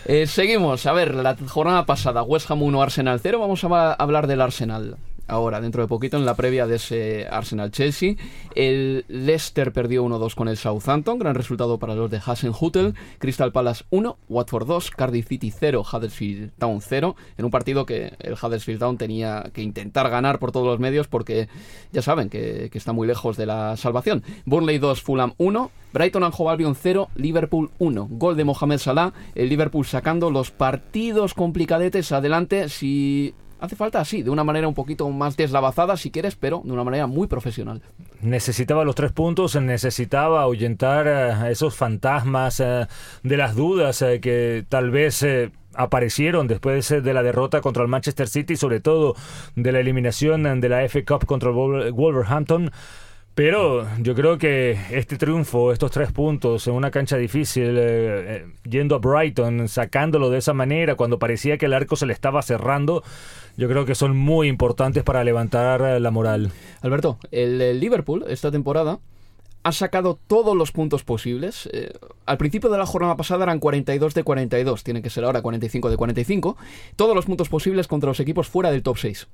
C: Eh, seguimos. A ver, la jornada pasada, West Ham 1, Arsenal 0. Vamos a hablar del Arsenal ahora, dentro de poquito, en la previa de ese Arsenal-Chelsea. El Leicester perdió 1-2 con el Southampton, gran resultado para los de Hasenhutel. Crystal Palace 1, Watford 2, Cardiff City 0, Huddersfield Town 0, en un partido que el Huddersfield Town tenía que intentar ganar por todos los medios porque ya saben que, está muy lejos de la salvación. Burnley 2, Fulham 1, Brighton and Hove Albion 0, Liverpool 1. Gol de Mohamed Salah, el Liverpool sacando los partidos complicadetes adelante si hace falta así, de una manera un poquito más deslavazada si quieres, pero de una manera muy profesional.
I: Necesitaba los tres puntos, necesitaba ahuyentar a eh, esos fantasmas eh, de las dudas eh, que tal vez aparecieron después de la derrota contra el Manchester City, sobre todo de la eliminación de la FA Cup contra Wolverhampton. Pero yo creo que este triunfo, estos tres puntos en una cancha difícil, yendo a Brighton, sacándolo de esa manera, cuando parecía que el arco se le estaba cerrando, yo creo que son muy importantes para levantar eh, la moral.
C: Alberto, el, Liverpool esta temporada ha sacado todos los puntos posibles. Eh, al principio de la jornada pasada eran 42 de 42, tiene que ser ahora 45 de 45. Todos los puntos posibles contra los equipos fuera del top 6.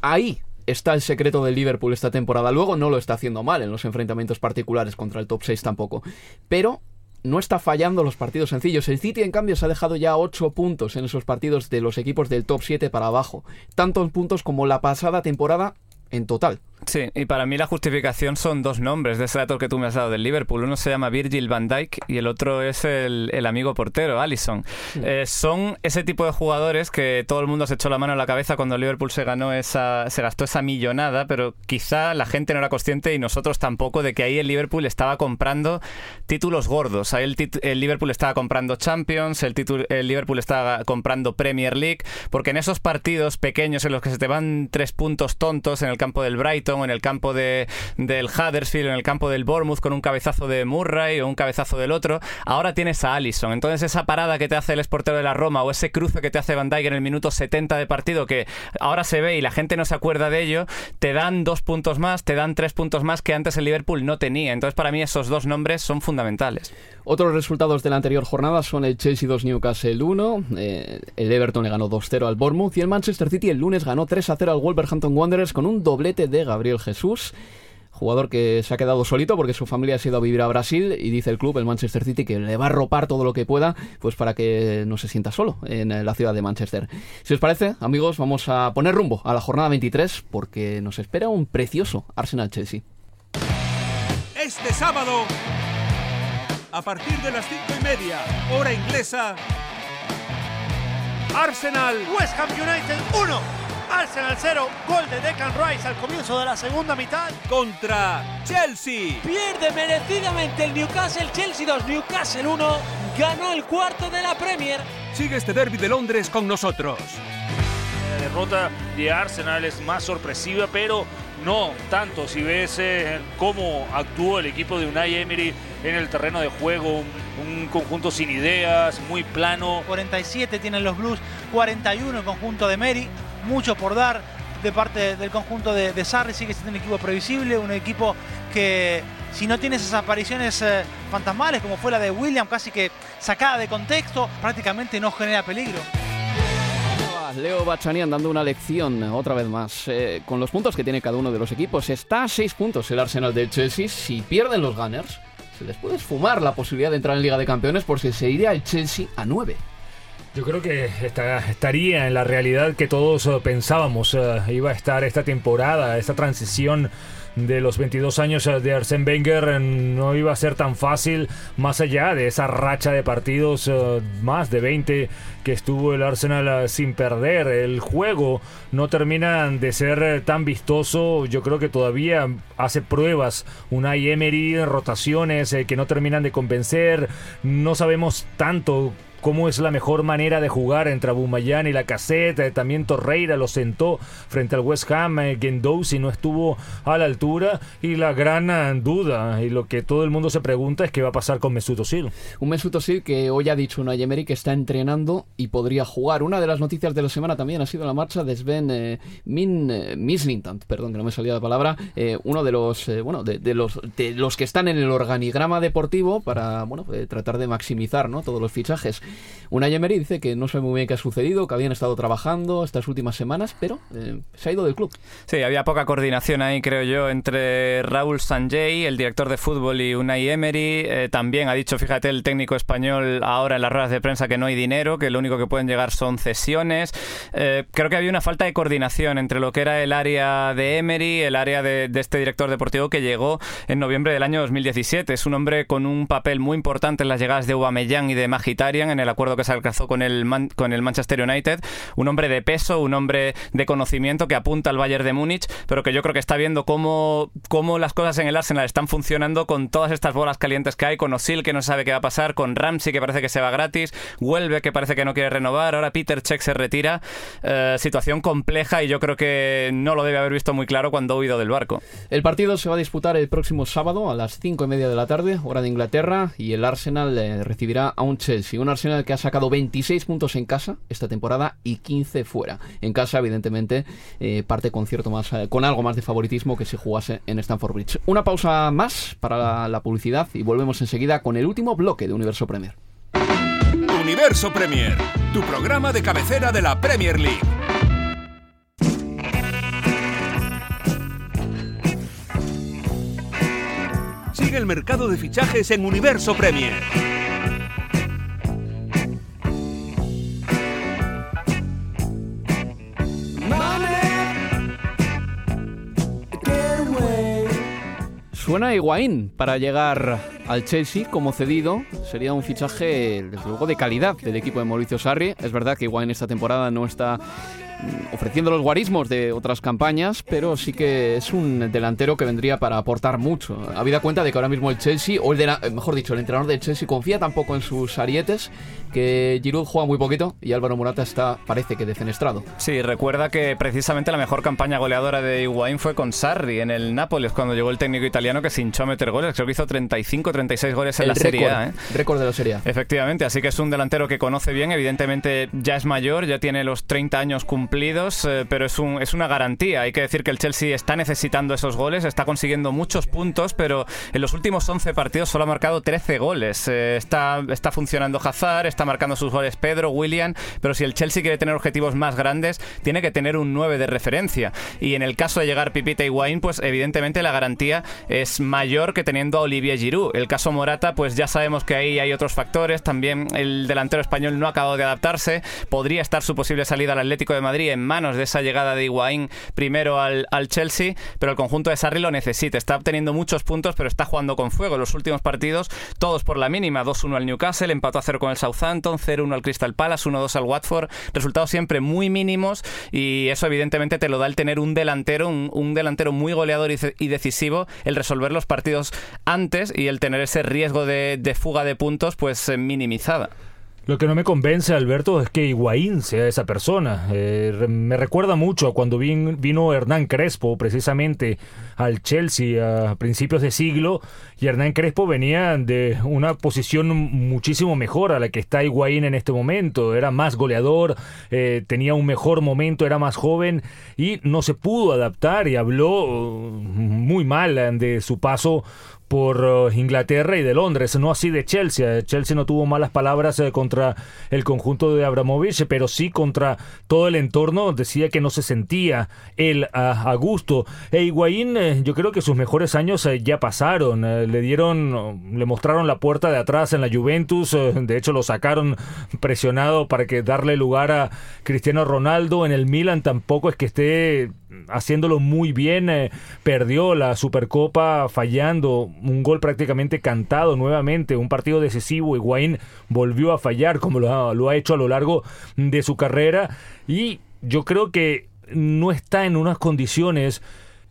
C: Ahí está el secreto del Liverpool esta temporada. Luego no lo está haciendo mal en los enfrentamientos particulares contra el top 6 tampoco. Pero no está fallando los partidos sencillos. El City, en cambio, se ha dejado ya 8 puntos en esos partidos de los equipos del top 7 para abajo. Tantos puntos como la pasada temporada en total.
N: Sí, y para mí la justificación son dos nombres de ese dato que tú me has dado del Liverpool. Uno se llama Virgil van Dijk y el otro es el, el amigo portero, Allison. Eh, son ese tipo de jugadores que todo el mundo se echó la mano en la cabeza cuando el Liverpool se ganó esa, se gastó esa millonada, pero quizá la gente no era consciente y nosotros tampoco de que ahí el Liverpool estaba comprando títulos gordos. Ahí el, el Liverpool estaba comprando Champions, el, el Liverpool estaba comprando Premier League, porque en esos partidos pequeños en los que se te van tres puntos tontos en el campo del Brighton, en el campo de, del Huddersfield, en el campo del Bournemouth con un cabezazo de Murray o un cabezazo del otro. Ahora tienes a Allison. Entonces esa parada que te hace el esportero de la Roma o ese cruce que te hace Van Dijk en el minuto 70 de partido que ahora se ve y la gente no se acuerda de ello, te dan dos puntos más, te dan tres puntos más que antes el Liverpool no tenía. Entonces para mí esos dos nombres son fundamentales.
C: Otros resultados de la anterior jornada son el Chelsea 2 Newcastle 1, eh, el Everton le ganó 2-0 al Bournemouth y el Manchester City el lunes ganó 3-0 al Wolverhampton Wanderers con un doblete de Gabriel Jesús jugador que se ha quedado solito porque su familia ha ido a vivir a Brasil y dice el club, el Manchester City, que le va a ropar todo lo que pueda pues para que no se sienta solo en la ciudad de Manchester. Si os parece, amigos, vamos a poner rumbo a la jornada 23 porque nos espera un precioso Arsenal-Chelsea.
A: Este sábado a partir de las cinco y media, hora inglesa. Arsenal.
F: West Ham United 1. Arsenal 0. Gol de Declan Rice al comienzo de la segunda mitad.
A: Contra Chelsea.
D: Pierde merecidamente el Newcastle. Chelsea 2. Newcastle 1. Ganó el cuarto de la Premier.
A: Sigue este derby de Londres con nosotros.
H: La derrota de Arsenal es más sorpresiva, pero no tanto si ves eh, cómo actuó el equipo de Unai Emery en el terreno de juego, un, conjunto sin ideas, muy plano.
D: 47 tienen los Blues, 41 el conjunto de Emery, mucho por dar de parte del conjunto de, de Sarri, sigue siendo un equipo previsible, un equipo que si no tiene esas apariciones eh, fantasmales como fue la de William, casi que sacada de contexto, prácticamente no genera peligro.
C: Leo Bachanian dando una lección otra vez más. Eh, con los puntos que tiene cada uno de los equipos, está a 6 puntos el Arsenal del Chelsea. Si pierden los Gunners, se les puede esfumar la posibilidad de entrar en Liga de Campeones porque se iría el Chelsea a 9.
I: Yo creo que estaría en la realidad que todos eh, pensábamos eh, iba a estar esta temporada, esta transición de los 22 años de Arsène Wenger no iba a ser tan fácil más allá de esa racha de partidos eh, más de 20 que estuvo el Arsenal eh, sin perder. El juego no termina de ser eh, tan vistoso. Yo creo que todavía hace pruebas una Emery, rotaciones que no terminan de convencer. No sabemos tanto cómo es la mejor manera de jugar entre Abumayán y la caseta. También Torreira lo sentó frente al West Ham. Eh, Gendouzi no estuvo a la altura. Y la gran eh, duda y lo que todo el mundo se pregunta es qué va a pasar con Mesut Özil.
C: Un Mesut Özil que hoy ha dicho una Emery que está entrenando y podría jugar. Una de las noticias de la semana también ha sido la marcha de Sven eh, Min, Mislintant, perdón que no me salía la palabra, uno de los bueno de, los de los que están en el organigrama deportivo para bueno tratar de maximizar ¿no? todos los fichajes. Una Emery dice que no sabe muy bien qué ha sucedido, que habían estado trabajando estas últimas semanas, pero eh, se ha ido del club.
N: Sí, había poca coordinación ahí, creo yo, entre Raúl Sanjay, el director de fútbol, y Unai Emery. Eh, también ha dicho, fíjate, el técnico español ahora en las ruedas de prensa que no hay dinero, que lo único que pueden llegar son cesiones. Eh, creo que había una falta de coordinación entre lo que era el área de Emery, el área de, de este director deportivo que llegó en noviembre del año 2017. Es un hombre con un papel muy importante en las llegadas de Aubameyang y de Magitarian en el acuerdo que se alcanzó con el, con el Manchester United, un hombre de peso, un hombre de conocimiento que apunta al Bayern de Múnich, pero que yo creo que está viendo cómo, cómo las cosas en el Arsenal están funcionando con todas estas bolas calientes que hay, con Osil que no sabe qué va a pasar, con Ramsey que parece que se va gratis, Huelve que parece que no quiere renovar, ahora Peter Check se retira. Eh, situación compleja y yo creo que no lo debe haber visto muy claro cuando ha huido del barco.
C: El partido se va a disputar el próximo sábado a las cinco y media de la tarde, hora de Inglaterra, y el Arsenal eh, recibirá a un Chelsea. Un Arsenal que ha sacado 26 puntos en casa esta temporada y 15 fuera. En casa, evidentemente, eh, parte con cierto más, eh, con algo más de favoritismo que si jugase en Stamford Bridge. Una pausa más para la publicidad y volvemos enseguida con el último bloque de Universo Premier.
A: Universo Premier, tu programa de cabecera de la Premier League. Sigue el mercado de fichajes en Universo Premier.
C: Suena Higuaín para llegar al Chelsea como cedido. Sería un fichaje, desde luego, de calidad del equipo de Mauricio Sarri. Es verdad que Higuaín esta temporada no está mm, ofreciendo los guarismos de otras campañas, pero sí que es un delantero que vendría para aportar mucho. Habida cuenta de que ahora mismo el Chelsea, o la- mejor dicho, el entrenador del Chelsea confía tampoco en sus arietes, que Giroud juega muy poquito y Álvaro Morata está, parece que defenestrado.
N: Sí, recuerda que precisamente la mejor campaña goleadora de Higuaín fue con Sarri en el Nápoles, cuando llegó el técnico italiano que se hinchó a meter goles. Creo que hizo 35, 36 goles en
C: El
N: la Serie
C: récord,
N: A. ¿eh?
C: récord de la Serie A.
N: Efectivamente, así que es un delantero que conoce bien, evidentemente ya es mayor, ya tiene los 30 años cumplidos, eh, pero es, un, es una garantía. Hay que decir que el Chelsea está necesitando esos goles, está consiguiendo muchos puntos, pero en los últimos 11 partidos solo ha marcado 13 goles. Eh, está, está funcionando Hazard, está marcando sus goles Pedro, William, pero si el Chelsea quiere tener objetivos más grandes, tiene que tener un 9 de referencia. Y en el caso de llegar Pipita y Wayne, pues evidentemente la garantía es mayor que teniendo a Olivier Giroud. El caso Morata, pues ya sabemos que ahí hay otros factores. También el delantero español no ha acabado de adaptarse. Podría estar su posible salida al Atlético de Madrid en manos de esa llegada de Higuaín primero al, al Chelsea, pero el conjunto de Sarri lo necesita. Está obteniendo muchos puntos, pero está jugando con fuego. Los últimos partidos, todos por la mínima. 2-1 al Newcastle, empató a 0 con el Southampton, 0-1 al Crystal Palace, 1-2 al Watford. Resultados siempre muy mínimos y eso evidentemente te lo da el tener un delantero, un, un delantero muy goleador y, y decisivo, el resolver los partidos antes y el tener ese riesgo de, de fuga de puntos pues eh, minimizada.
I: Lo que no me convence, Alberto, es que Higuaín sea esa persona. Eh, me recuerda mucho a cuando vin- vino Hernán Crespo, precisamente al Chelsea a principios de siglo, y Hernán Crespo venía de una posición muchísimo mejor a la que está Higuaín en este momento. Era más goleador, eh, tenía un mejor momento, era más joven y no se pudo adaptar y habló uh, muy mal eh, de su paso por uh, Inglaterra y de Londres, no así de Chelsea. Chelsea no tuvo malas palabras eh, contra el conjunto de Abramovich, pero sí contra todo el entorno. Decía que no se sentía él a, gusto. E Higuaín, eh, yo creo que sus mejores años eh, ya pasaron. Eh, le dieron, le mostraron la puerta de atrás en la Juventus. eh, de hecho, lo sacaron presionado para que darle lugar a Cristiano Ronaldo. En el Milan tampoco es que esté haciéndolo muy bien. eh, perdió la Supercopa fallando un gol prácticamente cantado nuevamente, un partido decisivo. Higuaín volvió a fallar como lo ha, lo ha hecho a lo largo de su carrera y yo creo que no está en unas condiciones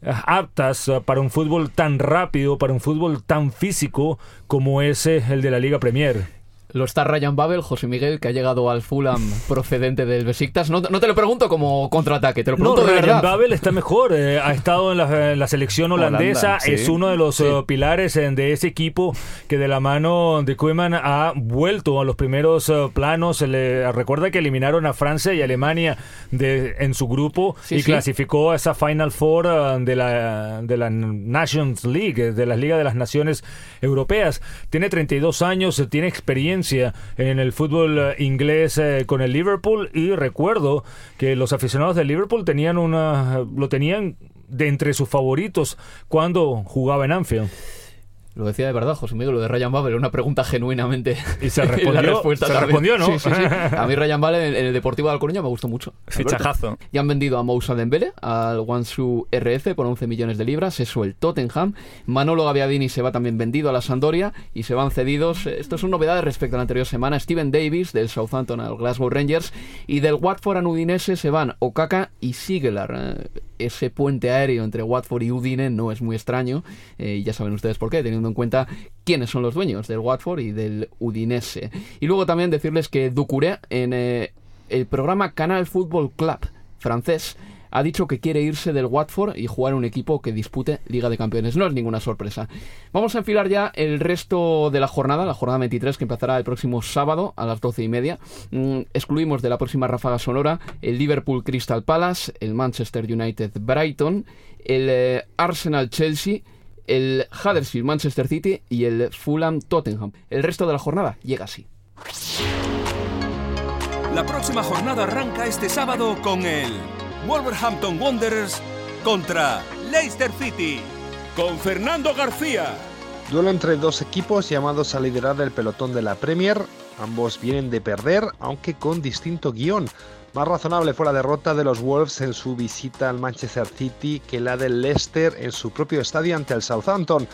I: eh, aptas eh, para un fútbol tan rápido, para un fútbol tan físico como es eh, el de la Liga Premier.
C: Lo está Ryan Babel, José Miguel, que ha llegado al Fulham procedente del Besiktas. No, no te lo pregunto como contraataque, te lo
I: No,
C: pregunto de
I: Ryan
C: verdad.
I: Babel está mejor. eh, ha estado en la, en la selección holandesa.
N: Holanda, sí.
I: Es uno de los
N: Sí.
I: eh, pilares eh, de ese equipo que de la mano de Koeman ha vuelto a los primeros eh, planos. Le recuerda que eliminaron a Francia y Alemania de, en su grupo
C: Sí,
I: y
C: sí.
I: clasificó a esa Final Four de la, de la Nations League, de la Liga de las Naciones Europeas. Tiene 32 años, tiene experiencia en el fútbol eh, inglés eh, con el Liverpool y recuerdo que los aficionados del Liverpool tenían una lo tenían de entre sus favoritos cuando jugaba en Anfield.
C: Lo decía de verdad, José Miguel, lo de Ryan Babel, una pregunta genuinamente.
I: Y se
C: la
I: respondió,
C: respuesta
I: se respondió, ¿no?
C: Sí, sí, sí. A mí Ryan Babel en, en el Deportivo de Alcoruña me gustó mucho.
N: Fichajazo.
C: Alberto. Y han vendido a Moussa Dembele, al Wansu RF por 11 millones de libras, eso el Tottenham. Manolo Gaviadini se va también vendido a la Sampdoria y se van cedidos. Esto son novedades respecto a la anterior semana. Steven Davis del Southampton al Glasgow Rangers y del Watford a Udinese se van Okaka y Siglar. Eh, Ese puente aéreo entre Watford y Udine no es muy extraño. eh, y ya saben ustedes por qué, teniendo en cuenta quiénes son los dueños del Watford y del Udinese. Y luego también decirles que Ducouré en eh, el programa Canal Football Club francés ha dicho que quiere irse del Watford y jugar un equipo que dispute Liga de Campeones. No es ninguna sorpresa. Vamos a enfilar ya el resto de la jornada, la jornada 23 que empezará el próximo sábado a las 12 y media. Mm, excluimos de la próxima ráfaga sonora el Liverpool Crystal Palace, el Manchester United Brighton, el eh, Arsenal Chelsea, el Huddersfield Manchester City y el Fulham Tottenham. El resto de la jornada llega así.
A: La próxima jornada arranca este sábado con el Wolverhampton Wanderers contra Leicester City con Fernando García.
P: Duelo entre dos equipos llamados a liderar el pelotón de la Premier. Ambos vienen de perder, aunque con distinto guion. Más razonable fue la derrota de los Wolves en su visita al Manchester City que la del Leicester en su propio estadio ante el Southampton.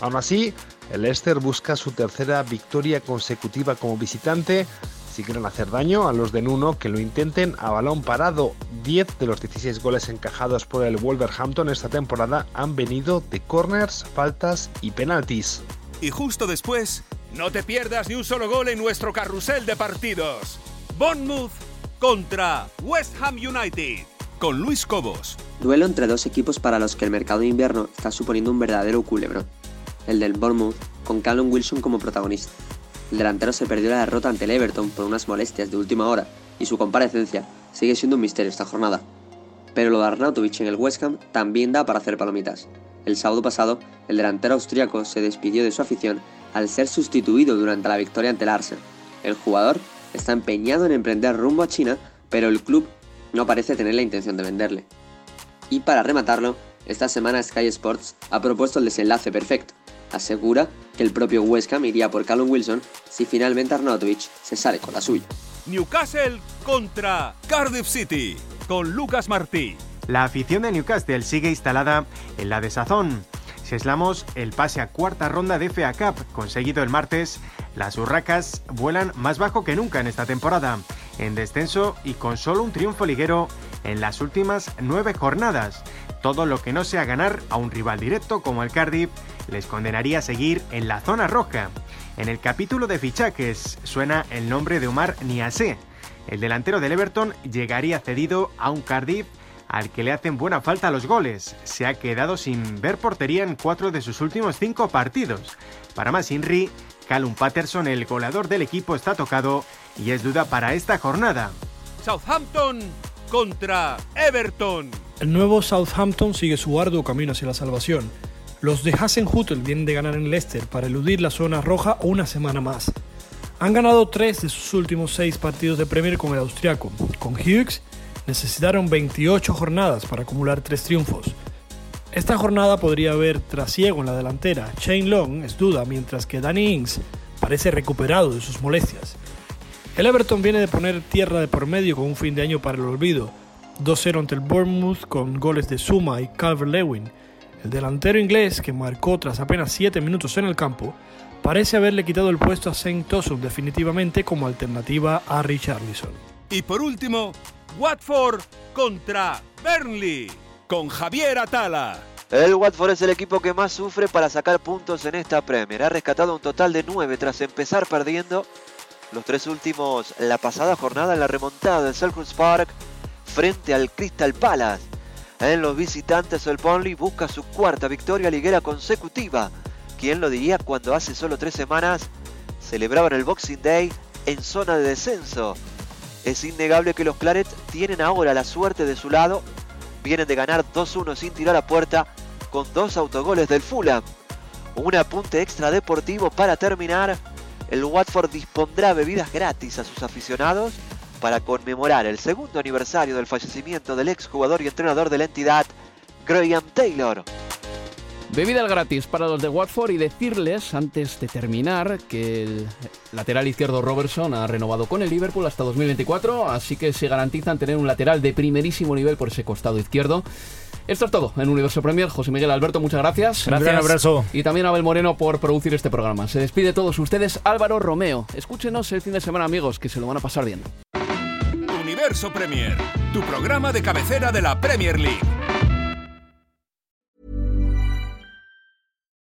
P: Aún así, el Leicester busca su tercera victoria consecutiva como visitante. Si quieren hacer daño a los de Nuno, que lo intenten a balón parado. 10 de los 16 goles encajados por el Wolverhampton esta temporada han venido de corners, faltas y penaltis.
A: Y justo después, no te pierdas ni un solo gol en nuestro carrusel de partidos. Bournemouth contra West Ham United con Luis Cobos.
Q: Duelo entre dos equipos para los que el mercado de invierno está suponiendo un verdadero culebrón. El del Bournemouth, con Callum Wilson como protagonista. El delantero se perdió la derrota ante el Everton por unas molestias de última hora y su comparecencia sigue siendo un misterio esta jornada. Pero lo de Arnautovic en el West Ham también da para hacer palomitas. El sábado pasado, el delantero austriaco se despidió de su afición al ser sustituido durante la victoria ante el Arsenal. El jugador está empeñado en emprender rumbo a China, pero el club no parece tener la intención de venderle. Y para rematarlo, esta semana Sky Sports ha propuesto el desenlace perfecto. Asegura que el propio West Ham iría por Callum Wilson si finalmente Arnautovic se sale con la suya.
A: Newcastle contra Cardiff City con Lucas Martí.
G: La afición de Newcastle sigue instalada en la desazón. Si aislamos el pase a cuarta ronda de FA Cup conseguido el martes, las urracas vuelan más bajo que nunca en esta temporada, en descenso y con solo un triunfo liguero en las últimas nueve jornadas. Todo lo que no sea ganar a un rival directo como el Cardiff les condenaría a seguir en la zona roja. En el capítulo de fichajes suena el nombre de Omar Niasse. El delantero del Everton llegaría cedido a un Cardiff al que le hacen buena falta los goles. Se ha quedado sin ver portería en cuatro de sus últimos cinco partidos. Para más Inri, Callum Patterson, el goleador del equipo, está tocado y es duda para esta jornada.
A: Southampton contra Everton.
R: El nuevo Southampton sigue su arduo camino hacia la salvación. Los de Hasenhutel vienen de ganar en Leicester para eludir la zona roja una semana más. Han ganado tres de sus últimos seis partidos de Premier con el austriaco. Con Hughes necesitaron 28 jornadas para acumular tres triunfos. Esta jornada podría haber trasiego en la delantera. Shane Long es duda, mientras que Danny Ings parece recuperado de sus molestias. El Everton viene de poner tierra de por medio con un fin de año para el olvido. 2-0 ante el Bournemouth con goles de Suma y Calvert-Lewin. El delantero inglés, que marcó tras apenas 7 minutos en el campo, parece haberle quitado el puesto a Saint Tosun definitivamente como alternativa a Richarlison.
A: Y por último, Watford contra Burnley con Javier Atala.
S: El Watford es el equipo que más sufre para sacar puntos en esta Premier. Ha rescatado un total de 9 tras empezar perdiendo los tres últimos la pasada jornada en la remontada del Selhurst Park frente al Crystal Palace. En los visitantes el Burnley busca su cuarta victoria liguera consecutiva. ¿Quién lo diría cuando hace solo tres semanas celebraban el Boxing Day en zona de descenso? Es innegable que los Claret tienen ahora la suerte de su lado. Vienen de ganar 2-1 sin tirar a puerta con dos autogoles del Fulham. Un apunte extra deportivo para terminar. El Watford dispondrá bebidas gratis a sus aficionados para conmemorar el segundo aniversario del fallecimiento del exjugador y entrenador de la entidad, Graham Taylor.
C: Bebida gratis para los de Watford y decirles antes de terminar que el lateral izquierdo Robertson ha renovado con el Liverpool hasta 2024, así que se garantizan tener un lateral de primerísimo nivel por ese costado izquierdo. Esto es todo en Universo Premier. José Miguel Alberto, muchas gracias.
I: Gracias. Un abrazo.
C: Y también a Abel Moreno por producir este programa. Se despide todos ustedes Álvaro Romeo. Escúchenos el fin de semana, amigos, que se lo van a pasar bien.
A: Universo Premier, tu programa de cabecera de la Premier League.